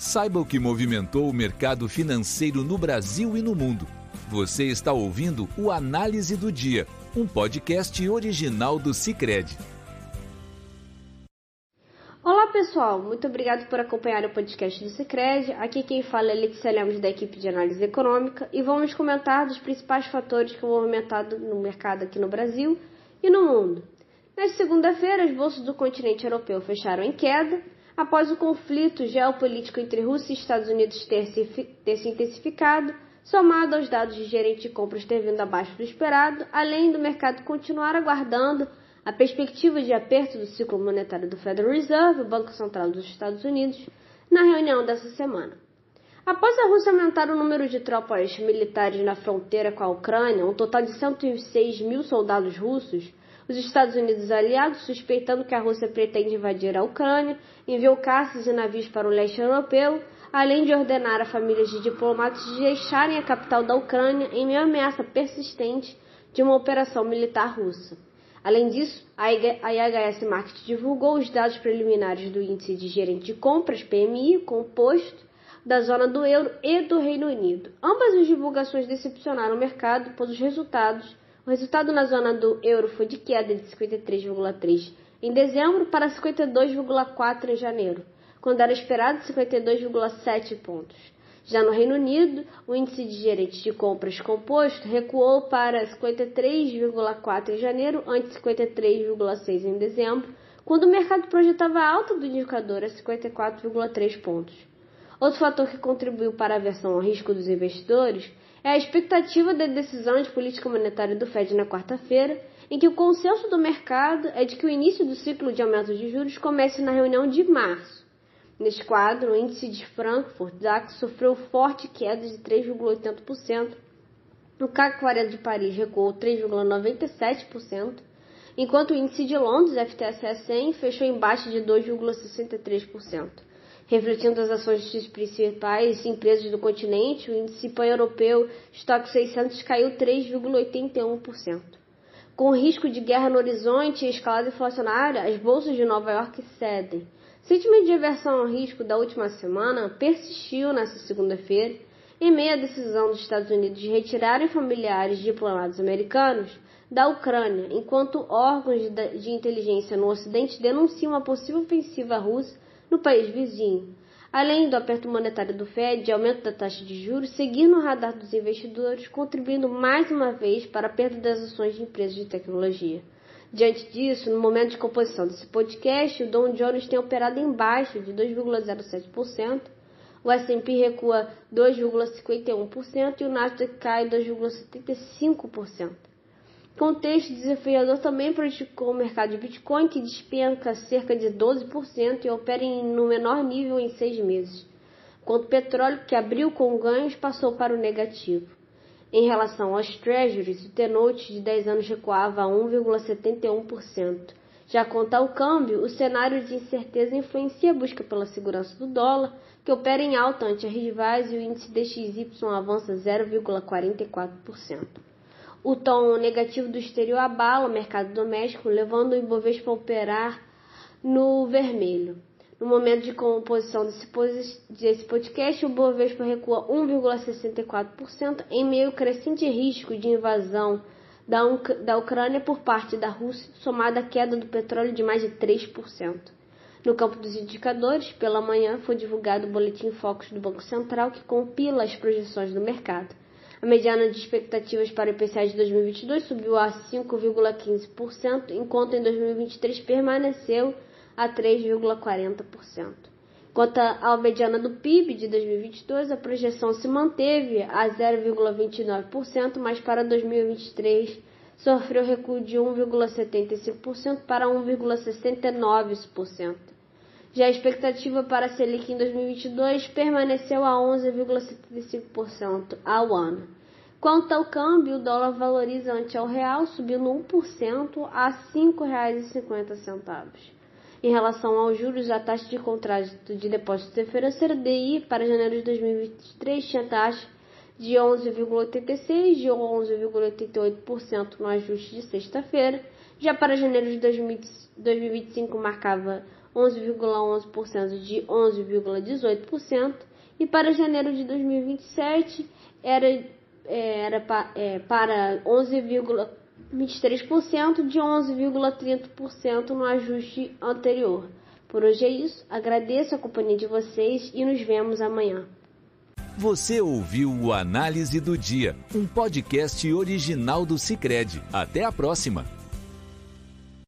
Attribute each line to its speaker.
Speaker 1: Saiba o que movimentou o mercado financeiro no Brasil e no mundo. Você está ouvindo o Análise do Dia, um podcast original do Cicred.
Speaker 2: Olá pessoal, muito obrigado por acompanhar o podcast do Cicred. Aqui quem fala é Letícia Lemos da equipe de análise econômica e vamos comentar dos principais fatores que vão movimentado no mercado aqui no Brasil e no mundo. Nesta segunda-feira, as bolsas do continente europeu fecharam em queda após o conflito geopolítico entre Rússia e Estados Unidos ter se, ter se intensificado, somado aos dados de gerente de compras ter vindo abaixo do esperado, além do mercado continuar aguardando a perspectiva de aperto do ciclo monetário do Federal Reserve, o Banco Central dos Estados Unidos, na reunião dessa semana. Após a Rússia aumentar o número de tropas militares na fronteira com a Ucrânia, um total de 106 mil soldados russos, os Estados Unidos aliados, suspeitando que a Rússia pretende invadir a Ucrânia, enviou caças e navios para o leste europeu, além de ordenar a famílias de diplomatas de deixarem a capital da Ucrânia em meio à ameaça persistente de uma operação militar russa. Além disso, a IHS Market divulgou os dados preliminares do Índice de Gerente de Compras, PMI, composto da zona do euro e do Reino Unido. Ambas as divulgações decepcionaram o mercado, pois os resultados o resultado na zona do euro foi de queda de 53,3 em dezembro para 52,4 em janeiro, quando era esperado 52,7 pontos. Já no Reino Unido, o índice de gerentes de compras composto recuou para 53,4 em janeiro, antes 53,6 em dezembro, quando o mercado projetava alta do indicador a 54,3 pontos. Outro fator que contribuiu para a aversão ao risco dos investidores é a expectativa da decisão de política monetária do Fed na quarta-feira, em que o consenso do mercado é de que o início do ciclo de aumento de juros comece na reunião de março. Neste quadro, o índice de Frankfurt DAX sofreu forte queda de 3,80%, o CAC 40 de Paris recuou 3,97%, enquanto o índice de Londres, FTSE 100, fechou em baixa de 2,63%. Refletindo as ações das principais empresas do continente, o índice pan-europeu Stock 600 caiu 3,81%. Com o risco de guerra no horizonte e escalada inflacionária, as bolsas de Nova York cedem. O sentimento de aversão ao risco da última semana persistiu nesta segunda-feira, em meio à decisão dos Estados Unidos de retirarem familiares diplomados americanos da Ucrânia, enquanto órgãos de inteligência no Ocidente denunciam uma possível ofensiva russa no país vizinho. Além do aperto monetário do Fed e aumento da taxa de juros, seguir no radar dos investidores, contribuindo mais uma vez para a perda das ações de empresas de tecnologia. Diante disso, no momento de composição desse podcast, o Dow Jones tem operado em baixo de 2,07%, o S&P recua 2,51% e o Nasdaq cai 2,75%. Contexto desafiador também prejudicou o mercado de Bitcoin, que despenca cerca de 12% e opera no menor nível em seis meses, enquanto o petróleo, que abriu com ganhos, passou para o negativo. Em relação aos treasuries, o T-Note de 10 anos recuava a 1,71%. Já quanto ao câmbio, o cenário de incerteza influencia a busca pela segurança do dólar, que opera em alta ante a rivais e o índice DXY avança 0,44%. O tom negativo do exterior abala o mercado doméstico, levando o Ibovespa a operar no vermelho. No momento de composição desse, podcast, o Ibovespa recua 1,64% em meio crescente risco de invasão da, da Ucrânia por parte da Rússia, somada à queda do petróleo de mais de 3%. No campo dos indicadores, pela manhã foi divulgado o Boletim Focus do Banco Central, que compila as projeções do mercado. A mediana de expectativas para o IPCA de 2022 subiu a 5,15%, enquanto em 2023 permaneceu a 3,40%. Quanto à mediana do PIB de 2022, a projeção se manteve a 0,29%, mas para 2023 sofreu recuo de 1,75% para 1,69%. Já a expectativa para a Selic em 2022 permaneceu a 11,75% ao ano. Quanto ao câmbio, o dólar valoriza ante ao real, subindo 1% a R$ 5,50. Em relação aos juros, a taxa de contrato de depósito de financeiro DI para janeiro de 2023 tinha taxa de 11,86% de 11,88% no ajuste de sexta-feira. Já para janeiro de 2025 marcava 11,11% de 11,18% e para janeiro de 2027 era, era é, para 11,23% de 11,30% no ajuste anterior. Por hoje é isso. Agradeço a companhia de vocês e nos vemos amanhã.
Speaker 1: Você ouviu o Análise do Dia, um podcast original do Cicred. Até a próxima!